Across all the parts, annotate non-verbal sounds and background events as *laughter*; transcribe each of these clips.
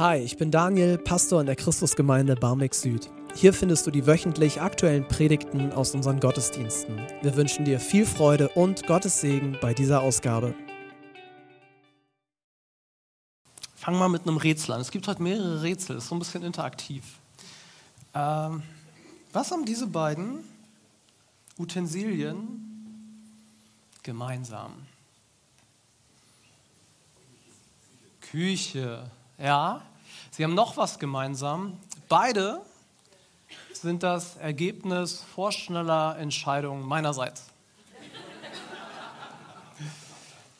Hi, ich bin Daniel, Pastor in der Christusgemeinde Barmbek Süd. Hier findest du die wöchentlich aktuellen Predigten aus unseren Gottesdiensten. Wir wünschen dir viel Freude und Gottes Segen bei dieser Ausgabe. Fangen wir mit einem Rätsel an. Es gibt heute mehrere Rätsel, ist so ein bisschen interaktiv. Ähm, was haben diese beiden Utensilien gemeinsam? Küche, ja. Sie haben noch was gemeinsam. Beide sind das Ergebnis vorschneller Entscheidungen meinerseits.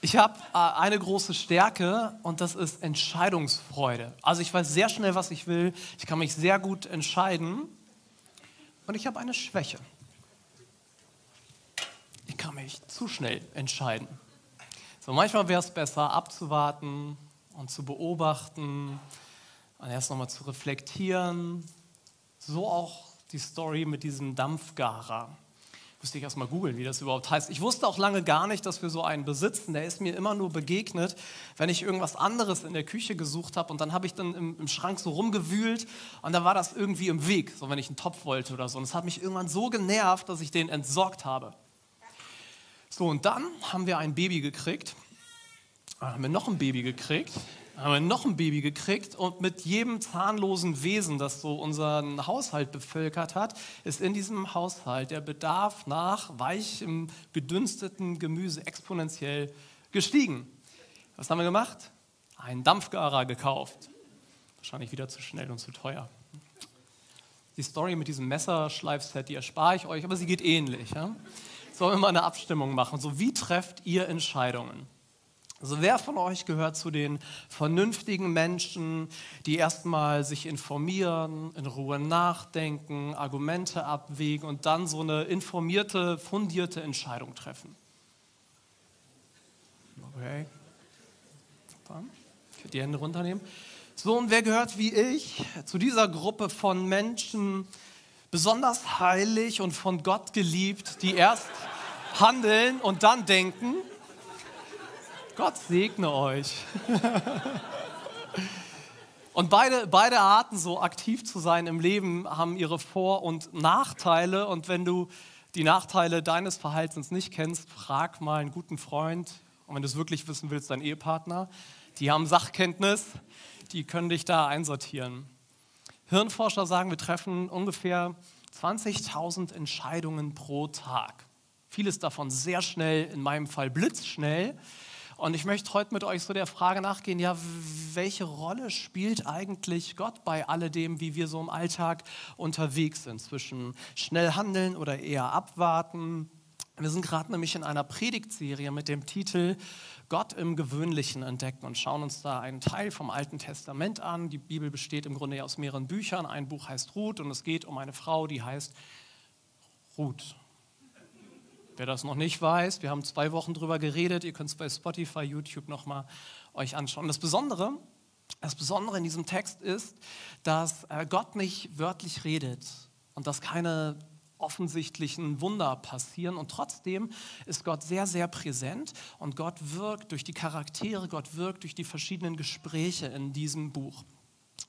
Ich habe äh, eine große Stärke und das ist Entscheidungsfreude. Also ich weiß sehr schnell, was ich will. Ich kann mich sehr gut entscheiden. Und ich habe eine Schwäche. Ich kann mich zu schnell entscheiden. So manchmal wäre es besser abzuwarten und zu beobachten und erst nochmal zu reflektieren. So auch die Story mit diesem Dampfgarer musste ich erst mal googeln, wie das überhaupt heißt. Ich wusste auch lange gar nicht, dass wir so einen besitzen. Der ist mir immer nur begegnet, wenn ich irgendwas anderes in der Küche gesucht habe. Und dann habe ich dann im, im, Schrank so rumgewühlt und da war das irgendwie im Weg, so wenn ich einen Topf wollte oder so. Und es hat mich irgendwann so genervt, dass ich den entsorgt habe. So, und dann haben wir ein Baby gekriegt. Dann haben wir noch ein Baby gekriegt haben wir noch ein Baby gekriegt und mit jedem zahnlosen Wesen, das so unseren Haushalt bevölkert hat, ist in diesem Haushalt der Bedarf nach weichem, gedünsteten Gemüse exponentiell gestiegen. Was haben wir gemacht? Einen Dampfgarer gekauft. Wahrscheinlich wieder zu schnell und zu teuer. Die Story mit diesem Messerschleifset, die erspare ich euch, aber sie geht ähnlich. Ja? Sollen wir mal eine Abstimmung machen? So, wie trefft ihr Entscheidungen? Also wer von euch gehört zu den vernünftigen Menschen, die erstmal sich informieren, in Ruhe nachdenken, Argumente abwägen und dann so eine informierte, fundierte Entscheidung treffen? Okay. Ich die Hände runternehmen. So, und wer gehört wie ich zu dieser Gruppe von Menschen, besonders heilig und von Gott geliebt, die erst handeln und dann denken? Gott segne euch. Und beide, beide Arten, so aktiv zu sein im Leben, haben ihre Vor- und Nachteile. Und wenn du die Nachteile deines Verhaltens nicht kennst, frag mal einen guten Freund. Und wenn du es wirklich wissen willst, deinen Ehepartner. Die haben Sachkenntnis, die können dich da einsortieren. Hirnforscher sagen, wir treffen ungefähr 20.000 Entscheidungen pro Tag. Vieles davon sehr schnell, in meinem Fall blitzschnell. Und ich möchte heute mit euch so der Frage nachgehen, ja, welche Rolle spielt eigentlich Gott bei alledem, wie wir so im Alltag unterwegs sind, zwischen schnell handeln oder eher abwarten? Wir sind gerade nämlich in einer Predigtserie mit dem Titel Gott im Gewöhnlichen entdecken und schauen uns da einen Teil vom Alten Testament an. Die Bibel besteht im Grunde aus mehreren Büchern. Ein Buch heißt Ruth und es geht um eine Frau, die heißt Ruth. Wer das noch nicht weiß, wir haben zwei Wochen drüber geredet. Ihr könnt es bei Spotify, YouTube nochmal euch anschauen. Das Besondere, das Besondere in diesem Text ist, dass äh, Gott nicht wörtlich redet und dass keine offensichtlichen Wunder passieren. Und trotzdem ist Gott sehr, sehr präsent und Gott wirkt durch die Charaktere, Gott wirkt durch die verschiedenen Gespräche in diesem Buch.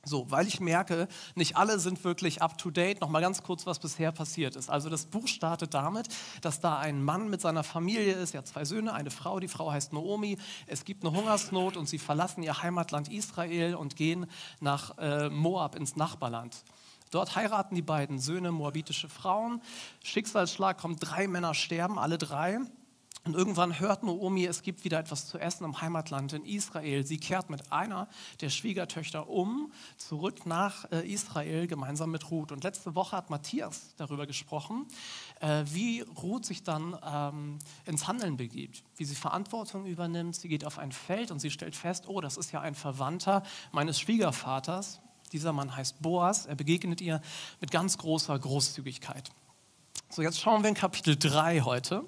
So, weil ich merke, nicht alle sind wirklich up to date. Noch mal ganz kurz, was bisher passiert ist. Also das Buch startet damit, dass da ein Mann mit seiner Familie ist. Er hat zwei Söhne, eine Frau. Die Frau heißt Naomi. Es gibt eine Hungersnot und sie verlassen ihr Heimatland Israel und gehen nach äh, Moab ins Nachbarland. Dort heiraten die beiden Söhne moabitische Frauen. Schicksalsschlag kommt, drei Männer sterben, alle drei. Und irgendwann hört Noomi, es gibt wieder etwas zu essen im Heimatland in Israel. Sie kehrt mit einer der Schwiegertöchter um, zurück nach äh, Israel, gemeinsam mit Ruth. Und letzte Woche hat Matthias darüber gesprochen, äh, wie Ruth sich dann ähm, ins Handeln begibt, wie sie Verantwortung übernimmt. Sie geht auf ein Feld und sie stellt fest, oh, das ist ja ein Verwandter meines Schwiegervaters. Dieser Mann heißt Boas. Er begegnet ihr mit ganz großer Großzügigkeit. So, jetzt schauen wir in Kapitel 3 heute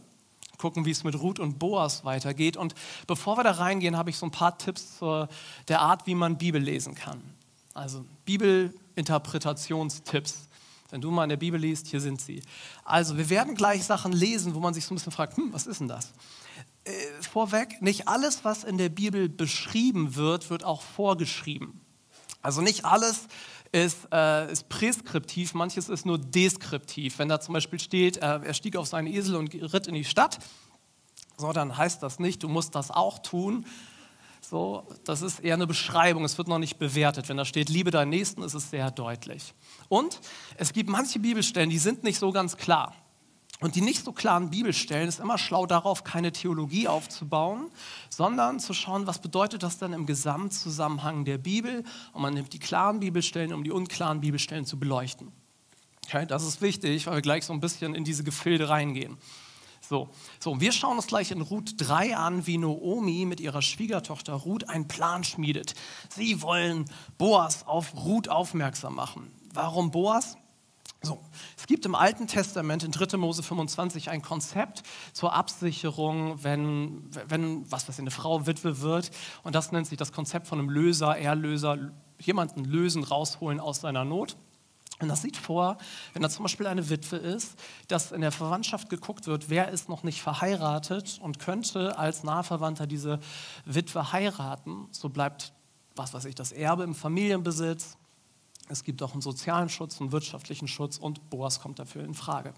gucken, wie es mit Ruth und Boas weitergeht. Und bevor wir da reingehen, habe ich so ein paar Tipps zur der Art, wie man Bibel lesen kann. Also Bibelinterpretationstipps. Wenn du mal in der Bibel liest, hier sind sie. Also wir werden gleich Sachen lesen, wo man sich so ein bisschen fragt, hm, was ist denn das? Äh, vorweg, nicht alles, was in der Bibel beschrieben wird, wird auch vorgeschrieben. Also nicht alles ist, äh, ist präskriptiv, manches ist nur deskriptiv. Wenn da zum Beispiel steht, äh, er stieg auf seinen Esel und ritt in die Stadt, so, dann heißt das nicht, du musst das auch tun. So, das ist eher eine Beschreibung, es wird noch nicht bewertet. Wenn da steht, liebe deinen Nächsten, ist es sehr deutlich. Und es gibt manche Bibelstellen, die sind nicht so ganz klar. Und die nicht so klaren Bibelstellen ist immer schlau darauf, keine Theologie aufzubauen, sondern zu schauen, was bedeutet das denn im Gesamtzusammenhang der Bibel. Und man nimmt die klaren Bibelstellen, um die unklaren Bibelstellen zu beleuchten. Okay, das ist wichtig, weil wir gleich so ein bisschen in diese Gefilde reingehen. So, so, wir schauen uns gleich in Ruth 3 an, wie Noomi mit ihrer Schwiegertochter Ruth einen Plan schmiedet. Sie wollen Boas auf Ruth aufmerksam machen. Warum Boas? So, es gibt im Alten Testament in 3. Mose 25 ein Konzept zur Absicherung, wenn, wenn was weiß ich, eine Frau Witwe wird. Und das nennt sich das Konzept von einem Löser, Erlöser, jemanden lösen, rausholen aus seiner Not. Und das sieht vor, wenn da zum Beispiel eine Witwe ist, dass in der Verwandtschaft geguckt wird, wer ist noch nicht verheiratet und könnte als Nahverwandter diese Witwe heiraten. So bleibt, was weiß ich, das Erbe im Familienbesitz es gibt auch einen sozialen Schutz, einen wirtschaftlichen Schutz und Boas kommt dafür in Frage.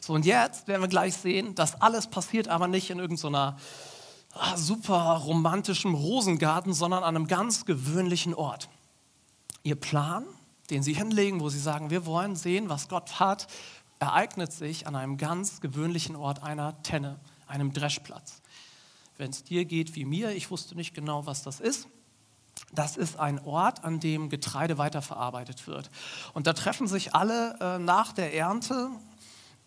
So, und jetzt werden wir gleich sehen, das alles passiert aber nicht in irgendeiner ah, super romantischen Rosengarten, sondern an einem ganz gewöhnlichen Ort. Ihr Plan, den Sie hinlegen, wo Sie sagen, wir wollen sehen, was Gott hat, ereignet sich an einem ganz gewöhnlichen Ort einer Tenne, einem Dreschplatz. Wenn es dir geht wie mir, ich wusste nicht genau, was das ist, das ist ein Ort, an dem Getreide weiterverarbeitet wird. Und da treffen sich alle äh, nach der Ernte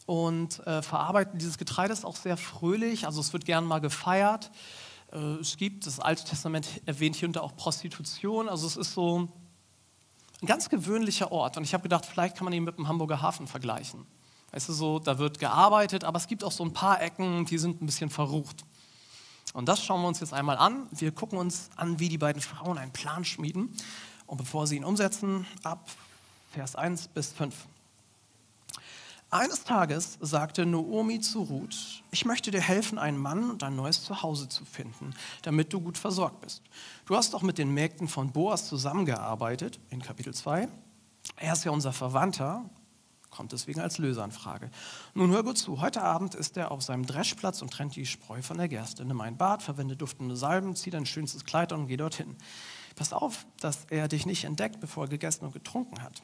und äh, verarbeiten dieses Getreide ist auch sehr fröhlich, also es wird gern mal gefeiert. Äh, es gibt, das Alte Testament erwähnt hier unter auch Prostitution, also es ist so ein ganz gewöhnlicher Ort. Und ich habe gedacht, vielleicht kann man ihn mit dem Hamburger Hafen vergleichen. Weißt du, so, da wird gearbeitet, aber es gibt auch so ein paar Ecken, die sind ein bisschen verrucht. Und das schauen wir uns jetzt einmal an. Wir gucken uns an, wie die beiden Frauen einen Plan schmieden. Und bevor sie ihn umsetzen, ab Vers 1 bis 5. Eines Tages sagte Noomi zu Ruth, ich möchte dir helfen, einen Mann und ein neues Zuhause zu finden, damit du gut versorgt bist. Du hast doch mit den Mägden von Boas zusammengearbeitet, in Kapitel 2. Er ist ja unser Verwandter kommt deswegen als Löseanfrage. Nun hör gut zu, heute Abend ist er auf seinem Dreschplatz und trennt die Spreu von der Gerste. Nimm ein Bad, verwende duftende Salben, zieh dein schönstes Kleid und geh dorthin. Pass auf, dass er dich nicht entdeckt, bevor er gegessen und getrunken hat.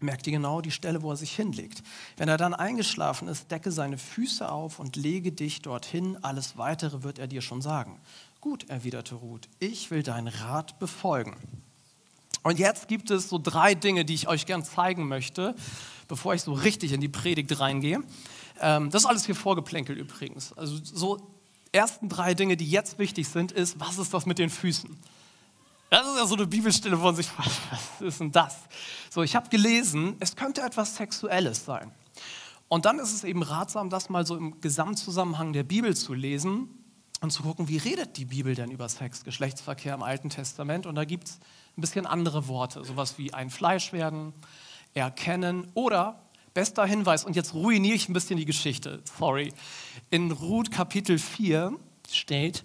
Merk dir genau die Stelle, wo er sich hinlegt. Wenn er dann eingeschlafen ist, decke seine Füße auf und lege dich dorthin. Alles Weitere wird er dir schon sagen. Gut, erwiderte Ruth, ich will deinen Rat befolgen. Und jetzt gibt es so drei Dinge, die ich euch gern zeigen möchte, bevor ich so richtig in die Predigt reingehe. Ähm, das ist alles hier vorgeplänkelt übrigens. Also so ersten drei Dinge, die jetzt wichtig sind, ist, was ist das mit den Füßen? Das ist ja so eine Bibelstelle, wo man sich fragt, *laughs* was ist denn das? So, ich habe gelesen, es könnte etwas Sexuelles sein. Und dann ist es eben ratsam, das mal so im Gesamtzusammenhang der Bibel zu lesen und zu gucken, wie redet die Bibel denn über Sex, Geschlechtsverkehr im Alten Testament. Und da gibt es ein bisschen andere Worte, sowas wie ein Fleisch werden, erkennen oder bester Hinweis, und jetzt ruiniere ich ein bisschen die Geschichte, sorry. In Ruth Kapitel 4 steht,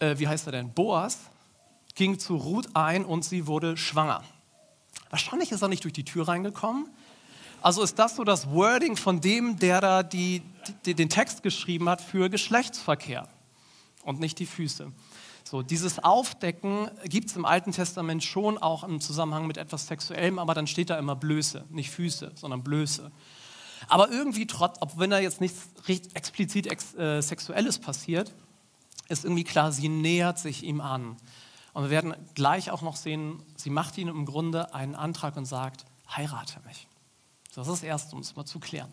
äh, wie heißt er denn? Boas ging zu Ruth ein und sie wurde schwanger. Wahrscheinlich ist er nicht durch die Tür reingekommen. Also ist das so das Wording von dem, der da die, die, den Text geschrieben hat für Geschlechtsverkehr und nicht die Füße. So, dieses Aufdecken gibt es im Alten Testament schon auch im Zusammenhang mit etwas Sexuellem, aber dann steht da immer Blöße, nicht Füße, sondern Blöße. Aber irgendwie, trotz, ob wenn da jetzt nichts explizit ex, äh, Sexuelles passiert, ist irgendwie klar, sie nähert sich ihm an. Und wir werden gleich auch noch sehen, sie macht ihm im Grunde einen Antrag und sagt, heirate mich. Das ist das Erste, um es mal zu klären.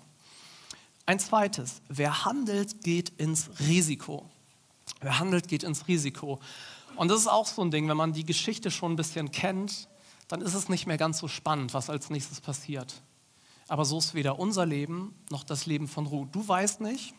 Ein zweites, wer handelt, geht ins Risiko. Wer handelt, geht ins Risiko. Und das ist auch so ein Ding, wenn man die Geschichte schon ein bisschen kennt, dann ist es nicht mehr ganz so spannend, was als nächstes passiert. Aber so ist weder unser Leben noch das Leben von Ruth. Du weißt nicht,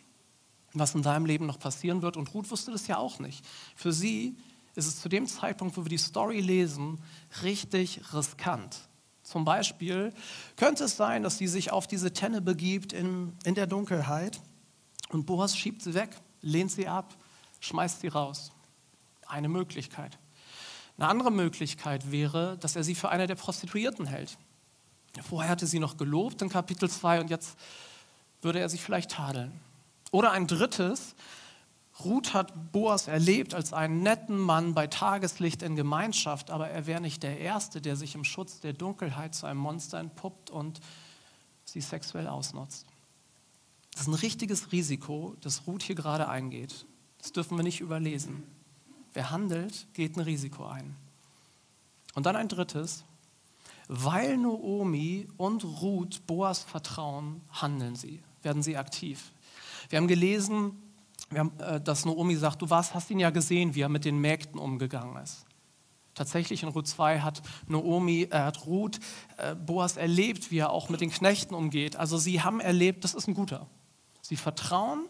was in deinem Leben noch passieren wird und Ruth wusste das ja auch nicht. Für sie ist es zu dem Zeitpunkt, wo wir die Story lesen, richtig riskant. Zum Beispiel könnte es sein, dass sie sich auf diese Tenne begibt in, in der Dunkelheit und Boas schiebt sie weg, lehnt sie ab schmeißt sie raus. Eine Möglichkeit. Eine andere Möglichkeit wäre, dass er sie für eine der Prostituierten hält. Vorher hatte sie noch gelobt in Kapitel 2 und jetzt würde er sich vielleicht tadeln. Oder ein drittes, Ruth hat Boas erlebt als einen netten Mann bei Tageslicht in Gemeinschaft, aber er wäre nicht der Erste, der sich im Schutz der Dunkelheit zu einem Monster entpuppt und sie sexuell ausnutzt. Das ist ein richtiges Risiko, das Ruth hier gerade eingeht. Das dürfen wir nicht überlesen. Wer handelt, geht ein Risiko ein. Und dann ein drittes. Weil Noomi und Ruth Boas vertrauen, handeln sie, werden sie aktiv. Wir haben gelesen, wir haben, äh, dass Noomi sagt, du warst, hast ihn ja gesehen, wie er mit den Mägden umgegangen ist. Tatsächlich in Ruth 2 hat Noomi, äh, hat Ruth äh, Boas erlebt, wie er auch mit den Knechten umgeht. Also sie haben erlebt, das ist ein guter. Sie vertrauen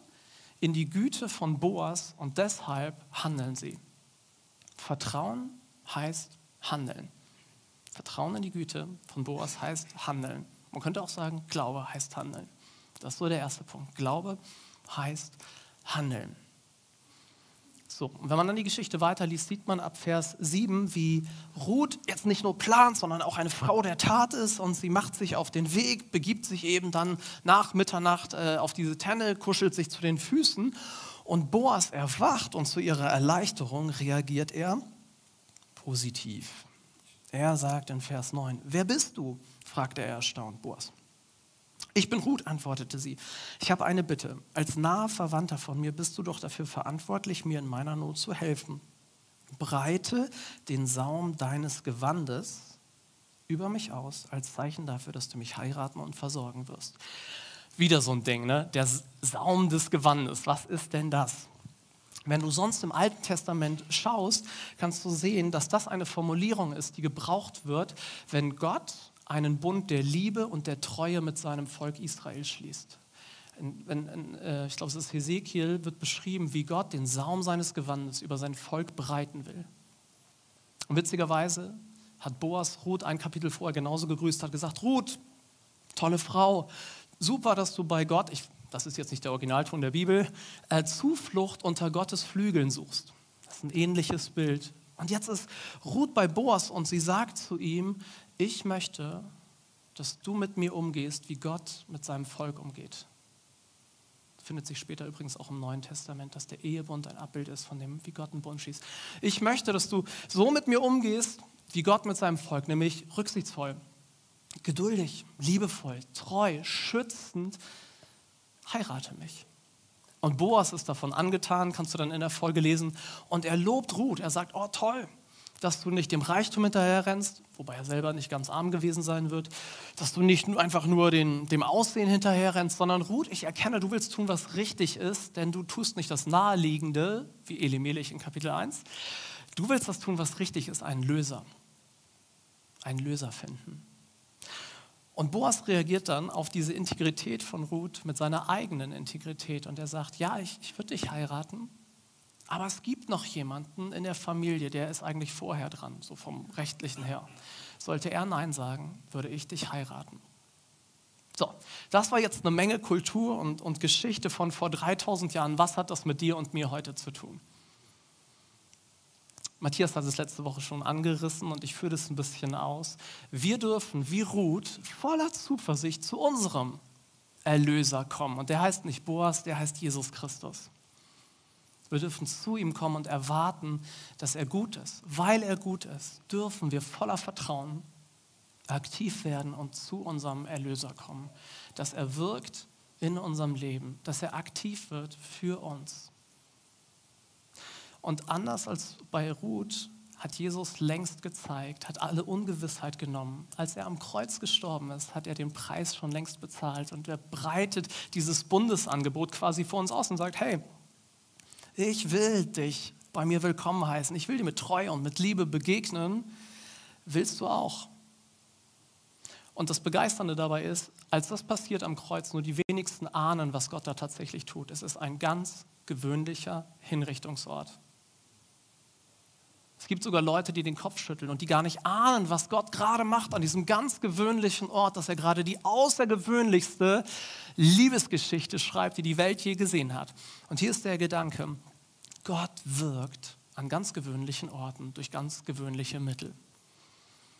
in die Güte von Boas und deshalb handeln sie. Vertrauen heißt handeln. Vertrauen in die Güte von Boas heißt handeln. Man könnte auch sagen, Glaube heißt handeln. Das ist so der erste Punkt. Glaube heißt handeln. So, und wenn man dann die Geschichte weiterliest, sieht man ab Vers 7, wie Ruth jetzt nicht nur plant, sondern auch eine Frau der Tat ist und sie macht sich auf den Weg, begibt sich eben dann nach Mitternacht äh, auf diese Tenne, kuschelt sich zu den Füßen und Boas erwacht und zu ihrer Erleichterung reagiert er positiv. Er sagt in Vers 9, wer bist du? fragte er erstaunt Boas. Ich bin Ruth, antwortete sie. Ich habe eine Bitte. Als naher Verwandter von mir bist du doch dafür verantwortlich, mir in meiner Not zu helfen. Breite den Saum deines Gewandes über mich aus, als Zeichen dafür, dass du mich heiraten und versorgen wirst. Wieder so ein Ding, ne? Der Saum des Gewandes. Was ist denn das? Wenn du sonst im Alten Testament schaust, kannst du sehen, dass das eine Formulierung ist, die gebraucht wird, wenn Gott einen Bund der Liebe und der Treue mit seinem Volk Israel schließt. In, äh, ich glaube, es ist Hesekiel, wird beschrieben, wie Gott den Saum seines Gewandes über sein Volk breiten will. Und witzigerweise hat Boas Ruth ein Kapitel vorher genauso gegrüßt, hat gesagt, Ruth, tolle Frau, super, dass du bei Gott, ich, das ist jetzt nicht der Originalton der Bibel, äh, Zuflucht unter Gottes Flügeln suchst. Das ist ein ähnliches Bild. Und jetzt ist Ruth bei Boas und sie sagt zu ihm, ich möchte, dass du mit mir umgehst, wie Gott mit seinem Volk umgeht. Findet sich später übrigens auch im Neuen Testament, dass der Ehebund ein Abbild ist von dem, wie Gott einen Bund schießt. Ich möchte, dass du so mit mir umgehst, wie Gott mit seinem Volk, nämlich rücksichtsvoll, geduldig, liebevoll, treu, schützend. Heirate mich. Und Boas ist davon angetan, kannst du dann in der Folge lesen. Und er lobt Ruth. Er sagt, oh toll, dass du nicht dem Reichtum hinterher rennst, wobei er selber nicht ganz arm gewesen sein wird, dass du nicht einfach nur den, dem Aussehen hinterher rennst, sondern Ruth, ich erkenne, du willst tun, was richtig ist, denn du tust nicht das Naheliegende, wie Elimelech in Kapitel 1. Du willst das tun, was richtig ist, einen Löser. Einen Löser finden. Und Boas reagiert dann auf diese Integrität von Ruth mit seiner eigenen Integrität und er sagt, ja, ich, ich würde dich heiraten, aber es gibt noch jemanden in der Familie, der ist eigentlich vorher dran, so vom rechtlichen her. Sollte er Nein sagen, würde ich dich heiraten. So, das war jetzt eine Menge Kultur und, und Geschichte von vor 3000 Jahren. Was hat das mit dir und mir heute zu tun? Matthias hat es letzte Woche schon angerissen und ich führe das ein bisschen aus. Wir dürfen wie Ruth voller Zuversicht zu unserem Erlöser kommen. Und der heißt nicht Boas, der heißt Jesus Christus. Wir dürfen zu ihm kommen und erwarten, dass er gut ist. Weil er gut ist, dürfen wir voller Vertrauen aktiv werden und zu unserem Erlöser kommen. Dass er wirkt in unserem Leben, dass er aktiv wird für uns. Und anders als bei Ruth hat Jesus längst gezeigt, hat alle Ungewissheit genommen. Als er am Kreuz gestorben ist, hat er den Preis schon längst bezahlt und er breitet dieses Bundesangebot quasi vor uns aus und sagt, hey, ich will dich bei mir willkommen heißen. Ich will dir mit Treue und mit Liebe begegnen. Willst du auch? Und das Begeisternde dabei ist, als das passiert am Kreuz, nur die wenigsten ahnen, was Gott da tatsächlich tut. Es ist ein ganz gewöhnlicher Hinrichtungsort. Es gibt sogar Leute, die den Kopf schütteln und die gar nicht ahnen, was Gott gerade macht an diesem ganz gewöhnlichen Ort, dass er gerade die außergewöhnlichste Liebesgeschichte schreibt, die die Welt je gesehen hat. Und hier ist der Gedanke, Gott wirkt an ganz gewöhnlichen Orten, durch ganz gewöhnliche Mittel.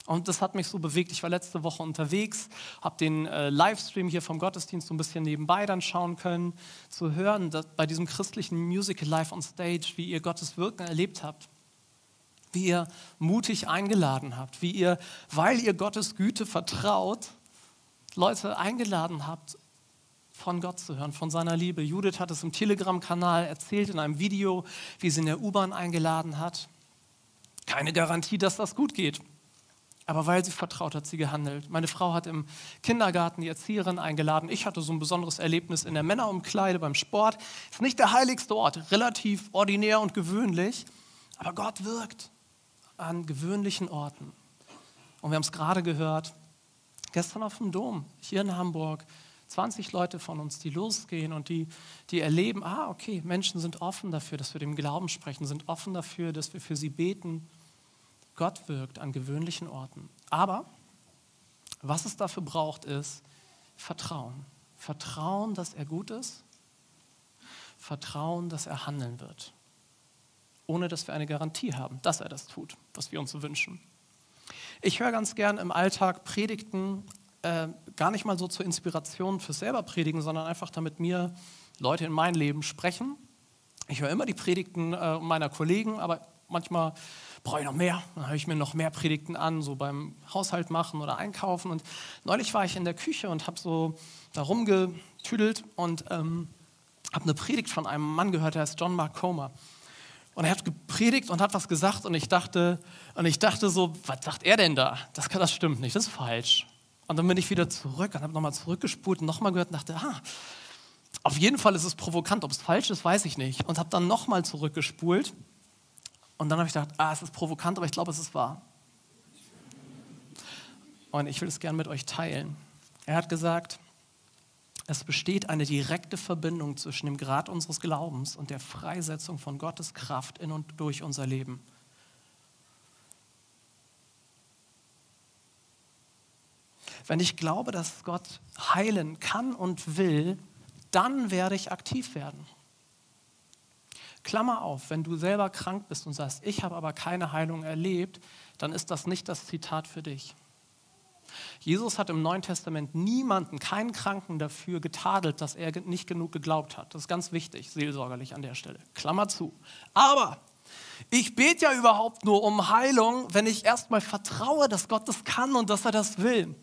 Und das hat mich so bewegt. Ich war letzte Woche unterwegs, habe den äh, Livestream hier vom Gottesdienst so ein bisschen nebenbei dann schauen können, zu hören, dass bei diesem christlichen Musical Live on Stage, wie ihr Gottes Wirken erlebt habt, wie ihr mutig eingeladen habt, wie ihr, weil ihr Gottes Güte vertraut, Leute eingeladen habt, von Gott zu hören, von seiner Liebe. Judith hat es im Telegram-Kanal erzählt in einem Video, wie sie in der U-Bahn eingeladen hat. Keine Garantie, dass das gut geht. Aber weil sie vertraut hat, sie gehandelt. Meine Frau hat im Kindergarten die Erzieherin eingeladen. Ich hatte so ein besonderes Erlebnis in der Männerumkleide beim Sport. Ist nicht der heiligste Ort, relativ ordinär und gewöhnlich. Aber Gott wirkt an gewöhnlichen Orten. Und wir haben es gerade gehört, gestern auf dem Dom, hier in Hamburg, 20 Leute von uns, die losgehen und die, die erleben, ah, okay, Menschen sind offen dafür, dass wir dem Glauben sprechen, sind offen dafür, dass wir für sie beten. Gott wirkt an gewöhnlichen Orten. Aber was es dafür braucht, ist Vertrauen. Vertrauen, dass er gut ist. Vertrauen, dass er handeln wird. Ohne dass wir eine Garantie haben, dass er das tut, was wir uns so wünschen. Ich höre ganz gern im Alltag Predigten, äh, gar nicht mal so zur Inspiration fürs selber predigen, sondern einfach damit mir Leute in mein Leben sprechen. Ich höre immer die Predigten äh, meiner Kollegen, aber manchmal brauche ich noch mehr. Dann höre ich mir noch mehr Predigten an, so beim Haushalt machen oder einkaufen. Und neulich war ich in der Küche und habe so da rumgetüdelt und ähm, habe eine Predigt von einem Mann gehört, der heißt John Mark Comer. Und er hat gepredigt und hat was gesagt und ich dachte, und ich dachte so, was sagt er denn da? Das, das stimmt nicht, das ist falsch. Und dann bin ich wieder zurück und habe nochmal zurückgespult und nochmal gehört und dachte, ah, auf jeden Fall ist es provokant. Ob es falsch ist, weiß ich nicht. Und habe dann nochmal zurückgespult und dann habe ich gedacht, ah, es ist provokant, aber ich glaube, es ist wahr. Und ich will es gerne mit euch teilen. Er hat gesagt, es besteht eine direkte Verbindung zwischen dem Grad unseres Glaubens und der Freisetzung von Gottes Kraft in und durch unser Leben. Wenn ich glaube, dass Gott heilen kann und will, dann werde ich aktiv werden. Klammer auf, wenn du selber krank bist und sagst, ich habe aber keine Heilung erlebt, dann ist das nicht das Zitat für dich. Jesus hat im Neuen Testament niemanden, keinen Kranken dafür getadelt, dass er nicht genug geglaubt hat. Das ist ganz wichtig, seelsorgerlich an der Stelle. Klammer zu. Aber ich bete ja überhaupt nur um Heilung, wenn ich erstmal vertraue, dass Gott das kann und dass er das will.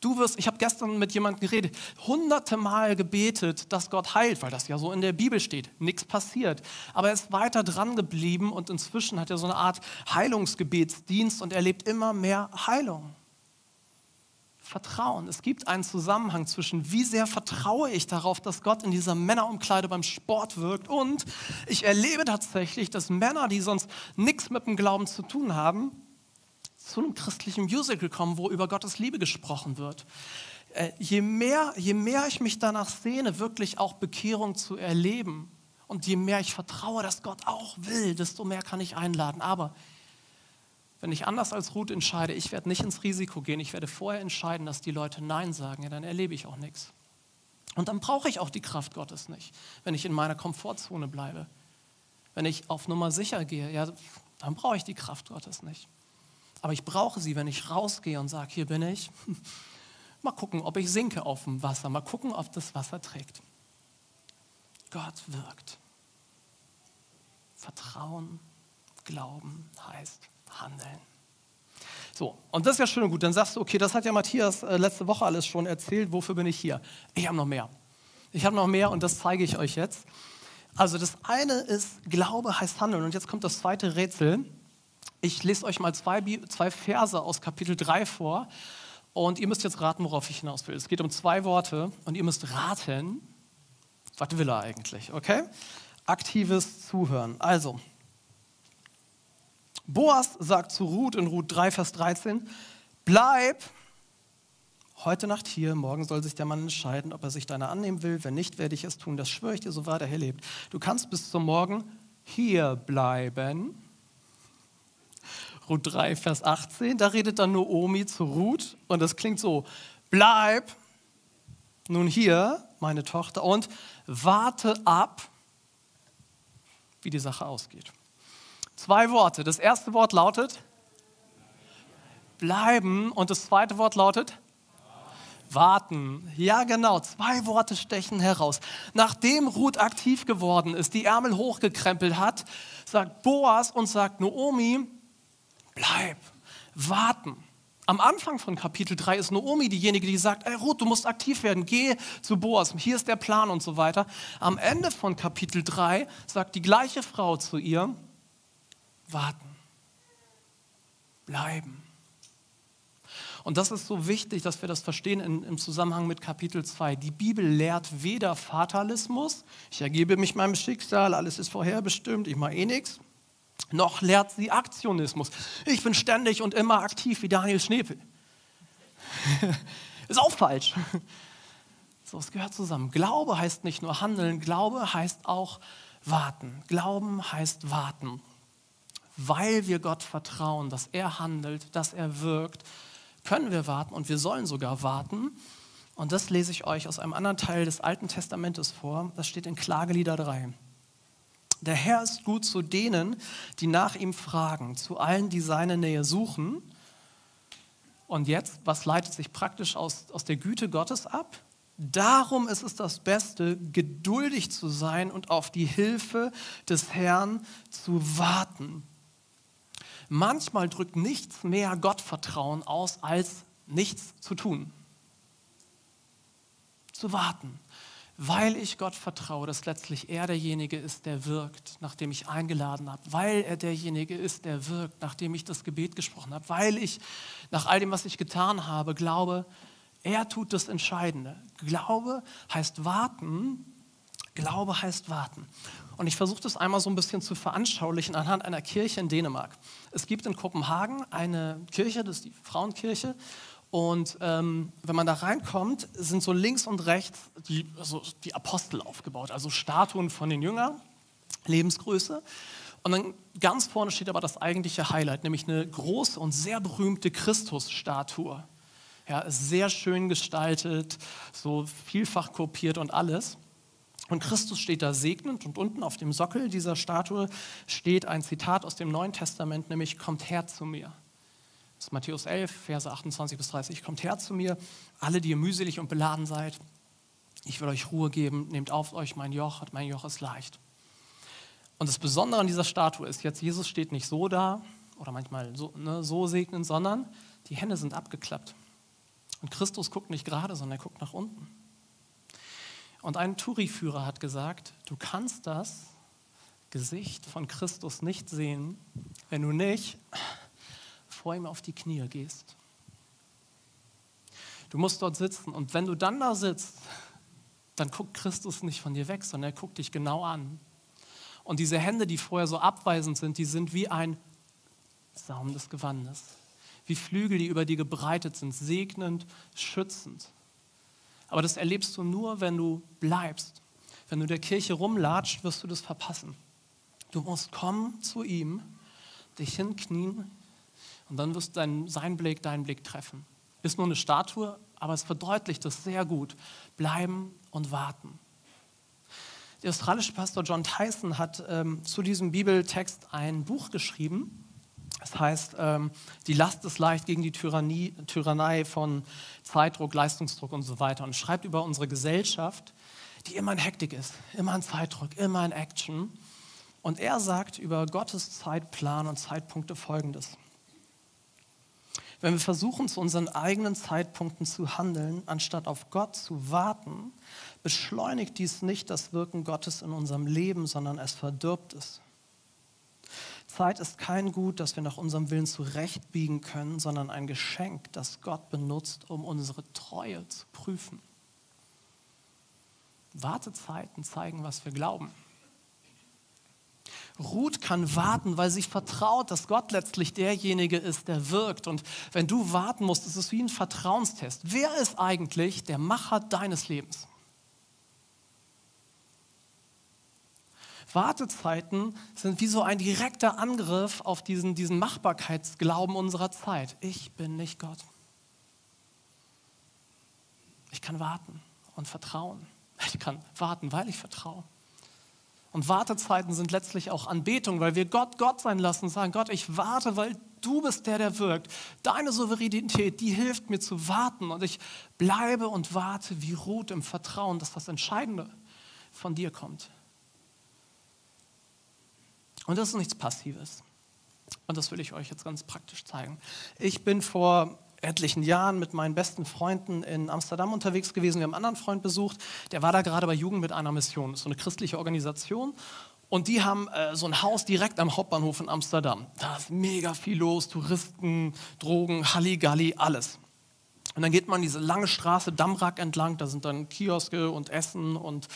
Du wirst, ich habe gestern mit jemandem geredet, hunderte Mal gebetet, dass Gott heilt, weil das ja so in der Bibel steht. Nichts passiert. Aber er ist weiter dran geblieben und inzwischen hat er so eine Art Heilungsgebetsdienst und erlebt immer mehr Heilung. Vertrauen. Es gibt einen Zusammenhang zwischen, wie sehr vertraue ich darauf, dass Gott in dieser Männerumkleide beim Sport wirkt und ich erlebe tatsächlich, dass Männer, die sonst nichts mit dem Glauben zu tun haben, zu einem christlichen Musical kommen, wo über Gottes Liebe gesprochen wird. Äh, je, mehr, je mehr ich mich danach sehne, wirklich auch Bekehrung zu erleben und je mehr ich vertraue, dass Gott auch will, desto mehr kann ich einladen. Aber wenn ich anders als Ruth entscheide, ich werde nicht ins Risiko gehen, ich werde vorher entscheiden, dass die Leute Nein sagen, ja, dann erlebe ich auch nichts. Und dann brauche ich auch die Kraft Gottes nicht, wenn ich in meiner Komfortzone bleibe. Wenn ich auf Nummer sicher gehe, ja, dann brauche ich die Kraft Gottes nicht. Aber ich brauche sie, wenn ich rausgehe und sage, hier bin ich. *laughs* Mal gucken, ob ich sinke auf dem Wasser. Mal gucken, ob das Wasser trägt. Gott wirkt. Vertrauen, Glauben heißt handeln. So, und das ist ja schön und gut. Dann sagst du, okay, das hat ja Matthias äh, letzte Woche alles schon erzählt. Wofür bin ich hier? Ich habe noch mehr. Ich habe noch mehr und das zeige ich euch jetzt. Also das eine ist, Glaube heißt Handeln. Und jetzt kommt das zweite Rätsel. Ich lese euch mal zwei, zwei Verse aus Kapitel 3 vor und ihr müsst jetzt raten, worauf ich hinaus will. Es geht um zwei Worte und ihr müsst raten, was will er eigentlich, okay? Aktives Zuhören. Also, Boas sagt zu Ruth in Ruth 3, Vers 13, bleib heute Nacht hier, morgen soll sich der Mann entscheiden, ob er sich deiner annehmen will. Wenn nicht, werde ich es tun. Das schwöre ich dir, so wahr der Herr lebt. Du kannst bis zum Morgen hier bleiben Ruth 3, Vers 18, da redet dann Noomi zu Ruth und das klingt so, bleib nun hier, meine Tochter, und warte ab, wie die Sache ausgeht. Zwei Worte. Das erste Wort lautet bleiben und das zweite Wort lautet warten. Ja, genau. Zwei Worte stechen heraus. Nachdem Ruth aktiv geworden ist, die Ärmel hochgekrempelt hat, sagt Boas und sagt Noomi, bleib, warten. Am Anfang von Kapitel 3 ist Noomi diejenige, die sagt, ey Ruth, du musst aktiv werden, geh zu Boas, hier ist der Plan und so weiter. Am Ende von Kapitel 3 sagt die gleiche Frau zu ihr, warten, bleiben. Und das ist so wichtig, dass wir das verstehen in, im Zusammenhang mit Kapitel 2. Die Bibel lehrt weder Fatalismus, ich ergebe mich meinem Schicksal, alles ist vorherbestimmt, ich mache eh nichts, noch lehrt sie Aktionismus. Ich bin ständig und immer aktiv wie Daniel Schnepel. *laughs* ist auch falsch. So, es gehört zusammen. Glaube heißt nicht nur handeln, Glaube heißt auch warten. Glauben heißt warten. Weil wir Gott vertrauen, dass er handelt, dass er wirkt, können wir warten und wir sollen sogar warten. Und das lese ich euch aus einem anderen Teil des Alten Testamentes vor. Das steht in Klagelieder 3. Der Herr ist gut zu denen, die nach ihm fragen, zu allen, die seine Nähe suchen. Und jetzt, was leitet sich praktisch aus, aus der Güte Gottes ab? Darum ist es das Beste, geduldig zu sein und auf die Hilfe des Herrn zu warten. Manchmal drückt nichts mehr Gottvertrauen aus, als nichts zu tun. Zu warten weil ich Gott vertraue, dass letztlich er derjenige ist, der wirkt, nachdem ich eingeladen habe, weil er derjenige ist, der wirkt, nachdem ich das Gebet gesprochen habe, weil ich nach all dem, was ich getan habe, glaube, er tut das Entscheidende. Glaube heißt warten, Glaube heißt warten. Und ich versuche das einmal so ein bisschen zu veranschaulichen anhand einer Kirche in Dänemark. Es gibt in Kopenhagen eine Kirche, das ist die Frauenkirche, und ähm, wenn man da reinkommt, sind so links und rechts die, also die Apostel aufgebaut, also Statuen von den Jüngern, Lebensgröße. Und dann ganz vorne steht aber das eigentliche Highlight, nämlich eine große und sehr berühmte Christusstatue. Ja, sehr schön gestaltet, so vielfach kopiert und alles. Und Christus steht da segnend und unten auf dem Sockel dieser Statue steht ein Zitat aus dem Neuen Testament, nämlich Kommt her zu mir. Das ist Matthäus 11, Verse 28 bis 30. Kommt her zu mir, alle, die ihr mühselig und beladen seid. Ich will euch Ruhe geben. Nehmt auf euch mein Joch, mein Joch ist leicht. Und das Besondere an dieser Statue ist jetzt, Jesus steht nicht so da oder manchmal so, ne, so segnen, sondern die Hände sind abgeklappt. Und Christus guckt nicht gerade, sondern er guckt nach unten. Und ein Touri-Führer hat gesagt, du kannst das Gesicht von Christus nicht sehen, wenn du nicht vor ihm auf die Knie gehst. Du musst dort sitzen und wenn du dann da sitzt, dann guckt Christus nicht von dir weg, sondern er guckt dich genau an. Und diese Hände, die vorher so abweisend sind, die sind wie ein Saum des Gewandes, wie Flügel, die über dir gebreitet sind, segnend, schützend. Aber das erlebst du nur, wenn du bleibst. Wenn du der Kirche rumlatscht, wirst du das verpassen. Du musst kommen zu ihm, dich hinknien, und dann wirst dein, sein Blick deinen Blick treffen. Ist nur eine Statue, aber es verdeutlicht das sehr gut. Bleiben und warten. Der australische Pastor John Tyson hat ähm, zu diesem Bibeltext ein Buch geschrieben. Das heißt, ähm, die Last ist leicht gegen die Tyrannie, Tyrannei von Zeitdruck, Leistungsdruck und so weiter. Und schreibt über unsere Gesellschaft, die immer in Hektik ist, immer in Zeitdruck, immer in Action. Und er sagt über Gottes Zeitplan und Zeitpunkte folgendes. Wenn wir versuchen, zu unseren eigenen Zeitpunkten zu handeln, anstatt auf Gott zu warten, beschleunigt dies nicht das Wirken Gottes in unserem Leben, sondern es verdirbt es. Zeit ist kein Gut, das wir nach unserem Willen zurechtbiegen können, sondern ein Geschenk, das Gott benutzt, um unsere Treue zu prüfen. Wartezeiten zeigen, was wir glauben. Ruth kann warten, weil sie vertraut, dass Gott letztlich derjenige ist, der wirkt. Und wenn du warten musst, ist es wie ein Vertrauenstest. Wer ist eigentlich der Macher deines Lebens? Wartezeiten sind wie so ein direkter Angriff auf diesen, diesen Machbarkeitsglauben unserer Zeit. Ich bin nicht Gott. Ich kann warten und vertrauen. Ich kann warten, weil ich vertraue. Und Wartezeiten sind letztlich auch Anbetung, weil wir Gott Gott sein lassen und sagen, Gott, ich warte, weil du bist der, der wirkt. Deine Souveränität, die hilft mir zu warten. Und ich bleibe und warte wie Ruth im Vertrauen, dass das Entscheidende von dir kommt. Und das ist nichts Passives. Und das will ich euch jetzt ganz praktisch zeigen. Ich bin vor etlichen Jahren mit meinen besten Freunden in Amsterdam unterwegs gewesen. Wir haben einen anderen Freund besucht, der war da gerade bei Jugend mit einer Mission. Das ist so eine christliche Organisation. Und die haben äh, so ein Haus direkt am Hauptbahnhof in Amsterdam. Da ist mega viel los, Touristen, Drogen, Halligalli, alles. Und dann geht man diese lange Straße Damrak entlang, da sind dann Kioske und Essen und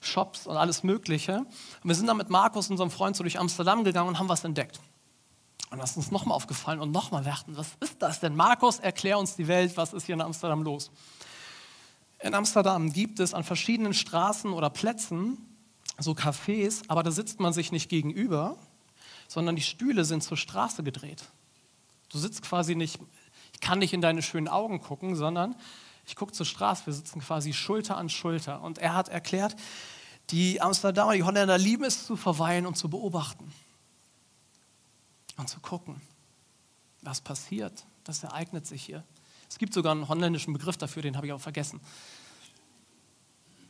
Shops und alles Mögliche. Und wir sind dann mit Markus, unserem Freund, so durch Amsterdam gegangen und haben was entdeckt. Und das ist uns nochmal aufgefallen und nochmal, dachten, was ist das denn? Markus, erklär uns die Welt, was ist hier in Amsterdam los? In Amsterdam gibt es an verschiedenen Straßen oder Plätzen so Cafés, aber da sitzt man sich nicht gegenüber, sondern die Stühle sind zur Straße gedreht. Du sitzt quasi nicht, ich kann nicht in deine schönen Augen gucken, sondern ich gucke zur Straße, wir sitzen quasi Schulter an Schulter. Und er hat erklärt, die Amsterdamer, die Holländer lieben es zu verweilen und zu beobachten und zu gucken, was passiert. Das ereignet sich hier. Es gibt sogar einen holländischen Begriff dafür, den habe ich auch vergessen.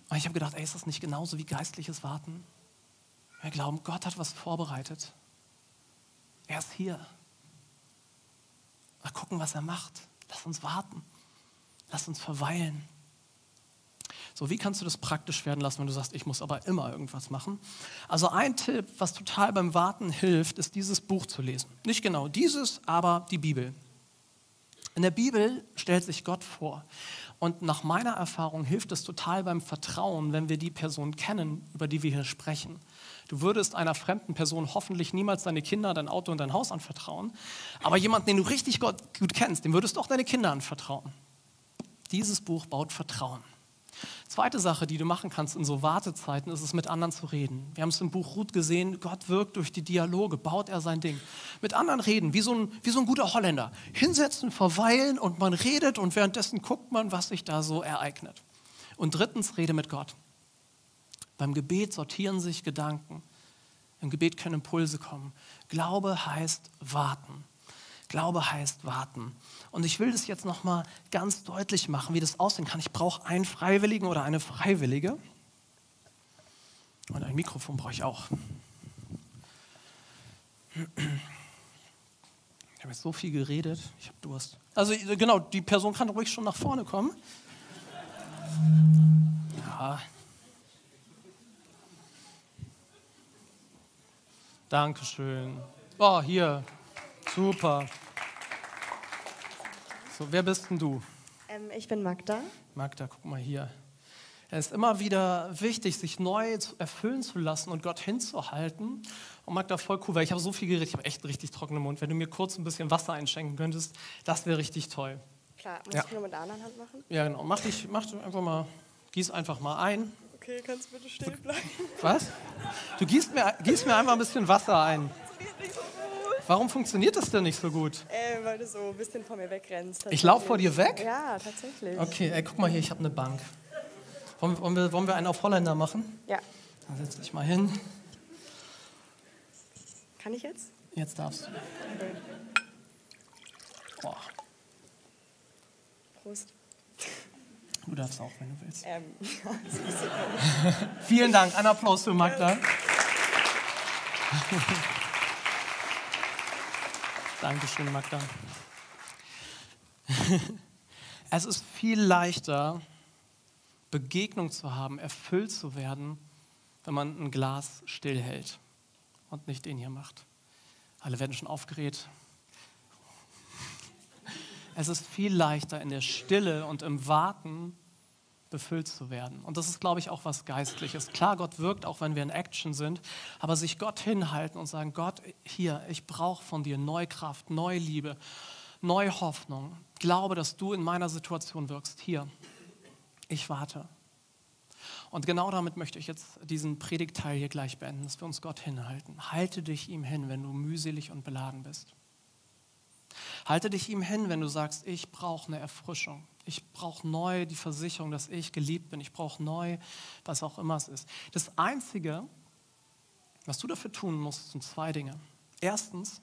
Und ich habe gedacht, ey, ist das nicht genauso wie geistliches Warten? Wir glauben, Gott hat was vorbereitet. Er ist hier. Mal gucken, was er macht. Lass uns warten. Lass uns verweilen. So, wie kannst du das praktisch werden lassen, wenn du sagst, ich muss aber immer irgendwas machen? Also ein Tipp, was total beim Warten hilft, ist dieses Buch zu lesen. Nicht genau dieses, aber die Bibel. In der Bibel stellt sich Gott vor. Und nach meiner Erfahrung hilft es total beim Vertrauen, wenn wir die Person kennen, über die wir hier sprechen. Du würdest einer fremden Person hoffentlich niemals deine Kinder, dein Auto und dein Haus anvertrauen. Aber jemanden, den du richtig gut kennst, dem würdest du auch deine Kinder anvertrauen. Dieses Buch baut Vertrauen. Zweite Sache, die du machen kannst in so Wartezeiten, ist es, mit anderen zu reden. Wir haben es im Buch Ruth gesehen, Gott wirkt durch die Dialoge, baut er sein Ding. Mit anderen reden, wie so ein, wie so ein guter Holländer. Hinsetzen, verweilen und man redet und währenddessen guckt man, was sich da so ereignet. Und drittens, rede mit Gott. Beim Gebet sortieren sich Gedanken. Im Gebet können Impulse kommen. Glaube heißt warten. Glaube heißt warten. Und ich will das jetzt nochmal ganz deutlich machen, wie das aussehen kann. Ich brauche einen Freiwilligen oder eine Freiwillige. Und ein Mikrofon brauche ich auch. Ich habe jetzt so viel geredet, ich habe Durst. Also genau, die Person kann ruhig schon nach vorne kommen. Ja. Dankeschön. Oh, hier. Super. So, wer bist denn du? Ähm, ich bin Magda. Magda, guck mal hier. Es ist immer wieder wichtig, sich neu erfüllen zu lassen und Gott hinzuhalten. Und Magda, voll cool, weil ich habe so viel geredet, ich habe echt einen richtig trockenen Mund. Wenn du mir kurz ein bisschen Wasser einschenken könntest, das wäre richtig toll. Klar, muss Ja. ich nur mit der anderen Hand machen? Ja, genau. Mach dich, mach dich einfach mal, gieß einfach mal ein. Okay, kannst du bitte stehen bleiben? Was? Du gießt mir, gießt mir einfach ein bisschen Wasser ein. Warum funktioniert das denn nicht so gut? Äh, weil du so ein bisschen von mir wegrennst. Ich laufe vor dir weg? Ja, tatsächlich. Okay, ey, guck mal hier, ich habe eine Bank. Wollen, wir- wollen, wir, wollen wir einen auf Holländer machen? Ja. Dann setz dich mal hin. Kann ich jetzt? Jetzt darfst du. Boah, Prost. du darfst auch, wenn du willst. Ähm, *laughs* ja, *laughs* Vielen Dank. Ein Applaus für Magda. *laughs* Dankeschön, Magda. *laughs* Es ist viel leichter, Begegnung zu haben, erfüllt zu werden, wenn man ein Glas stillhält und nicht den hier macht. Alle werden schon aufgeregt. Es ist viel leichter in der Stille und im Warten befüllt zu werden. Und das ist, glaube ich, auch was Geistliches. Klar, Gott wirkt, auch wenn wir in Action sind, aber sich Gott hinhalten und sagen, Gott, hier, ich brauche von dir neue Kraft, neue Liebe, neue Hoffnung. Glaube, dass du in meiner Situation wirkst. Hier, ich warte. Und genau damit möchte ich jetzt diesen Predigtteil hier gleich beenden, dass wir uns Gott hinhalten. Halte dich ihm hin, wenn du mühselig und beladen bist. Halte dich ihm hin, wenn du sagst, ich brauche eine Erfrischung. Ich brauche neu die Versicherung, dass ich geliebt bin. Ich brauche neu, was auch immer es ist. Das Einzige, Was du dafür tun musst, sind zwei Dinge. Erstens,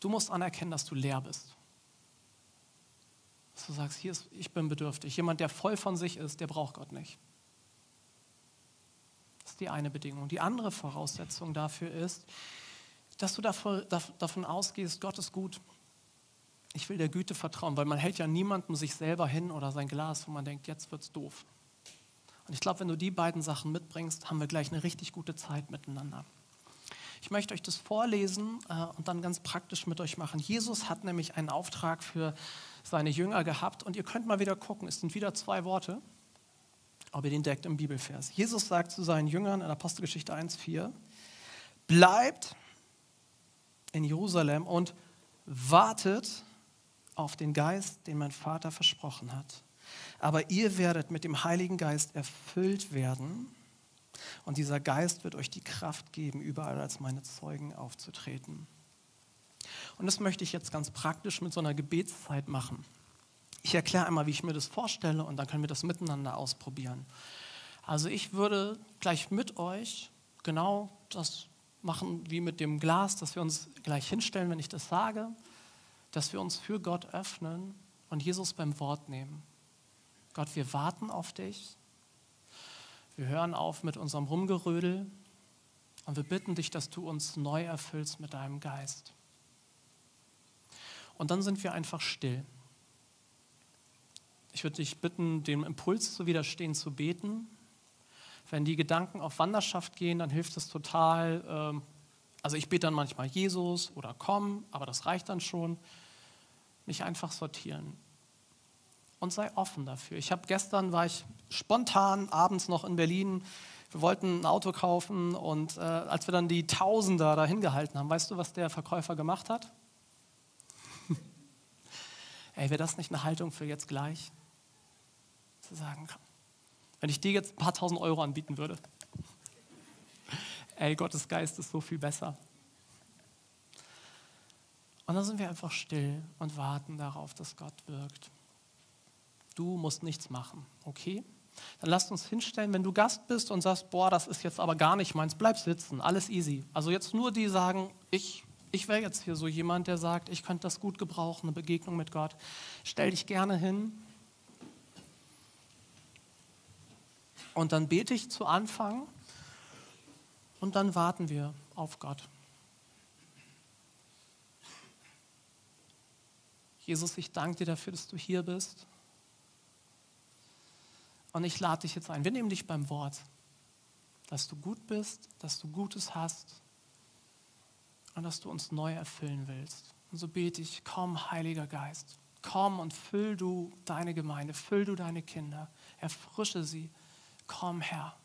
du musst anerkennen, dass du leer bist. Dass du sagst, hier ist, ich bin bedürftig. Jemand, der voll von sich ist, der braucht Gott nicht. Das ist die eine Bedingung. Die andere Voraussetzung dafür ist, dass du davon ausgehst, Gott ist gut. Ich will der Güte vertrauen, weil man hält ja niemandem sich selber hin oder sein Glas, wo man denkt, jetzt wird's doof. Und ich glaube, wenn du die beiden Sachen mitbringst, haben wir gleich eine richtig gute Zeit miteinander. Ich möchte euch das vorlesen äh, und dann ganz praktisch mit euch machen. Jesus hat nämlich einen Auftrag für seine Jünger gehabt und ihr könnt mal wieder gucken, es sind wieder zwei Worte, ob ihr den deckt im Bibelvers. Jesus sagt zu seinen Jüngern in Apostelgeschichte 1,4, bleibt in Jerusalem und wartet auf den Geist, den mein Vater versprochen hat. Aber ihr werdet mit dem Heiligen Geist erfüllt werden und dieser Geist wird euch die Kraft geben, überall als meine Zeugen aufzutreten. Und das möchte ich jetzt ganz praktisch mit so einer Gebetszeit machen. Ich erkläre einmal, wie ich mir das vorstelle und dann können wir das miteinander ausprobieren. Also ich würde gleich mit euch genau das machen wie mit dem Glas, dass wir uns gleich hinstellen, wenn ich das sage, dass wir uns für Gott öffnen und Jesus beim Wort nehmen. Gott, wir warten auf dich. Wir hören auf mit unserem Rumgerödel und wir bitten dich, dass du uns neu erfüllst mit deinem Geist. Und dann sind wir einfach still. Ich würde dich bitten, dem Impuls zu widerstehen, zu beten. Wenn die Gedanken auf Wanderschaft gehen, dann hilft es total. Also ich bete dann manchmal Jesus oder komm, aber das reicht dann schon. Mich einfach sortieren und sei offen dafür. Ich habe gestern war ich spontan abends noch in Berlin. Wir wollten ein Auto kaufen und äh, als wir dann die Tausender dahin gehalten haben, weißt du, was der Verkäufer gemacht hat? *laughs* Ey, wäre das nicht eine Haltung für jetzt gleich? Zu sagen, wenn ich dir jetzt ein paar tausend Euro anbieten würde. Ey, Gottes Geist ist so viel besser. Und dann sind wir einfach still und warten darauf, dass Gott wirkt. Du musst nichts machen, okay? Dann lasst uns hinstellen, wenn du Gast bist und sagst, boah, das ist jetzt aber gar nicht meins, bleib sitzen, alles easy. Also jetzt nur die sagen, ich, ich wäre jetzt hier so jemand, der sagt, ich könnte das gut gebrauchen, eine Begegnung mit Gott. Stell dich gerne hin. Und dann bete ich zu Anfang und dann warten wir auf Gott. Jesus, ich danke dir dafür, dass du hier bist. Und ich lade dich jetzt ein. Wir nehmen dich beim Wort, dass du gut bist, dass du Gutes hast und dass du uns neu erfüllen willst. Und so bete ich, komm, Heiliger Geist, komm und füll du deine Gemeinde, füll du deine Kinder, erfrische sie. Komm, Herr.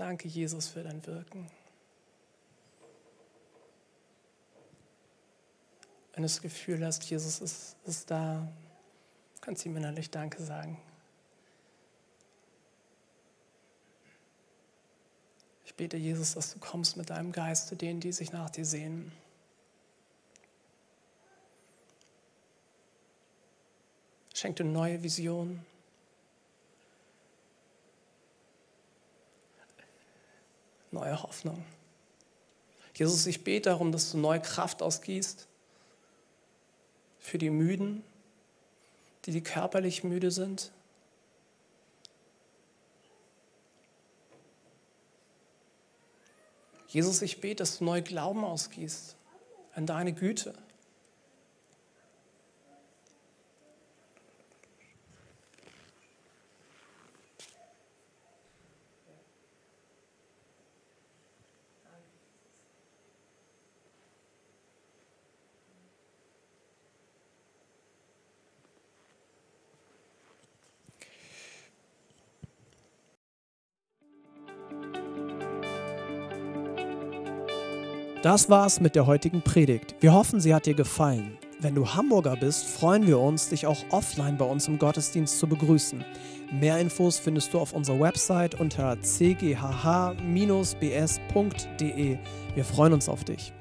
Danke, Jesus, für dein Wirken. Wenn du das Gefühl hast, Jesus ist, ist da, kannst du ihm innerlich Danke sagen. bete, Jesus, dass du kommst mit deinem Geist zu denen, die sich nach dir sehen. Schenk dir neue Visionen. Neue Hoffnung. Jesus, ich bete darum, dass du neue Kraft ausgießt für die Müden, die, die körperlich müde sind. Jesus, ich bete, dass du neu Glauben ausgießt an deine Güte. Das war's mit der heutigen Predigt. Wir hoffen, sie hat dir gefallen. Wenn du Hamburger bist, freuen wir uns, dich auch offline bei uns im Gottesdienst zu begrüßen. Mehr Infos findest du auf unserer Website unter cghh-bs.de. Wir freuen uns auf dich.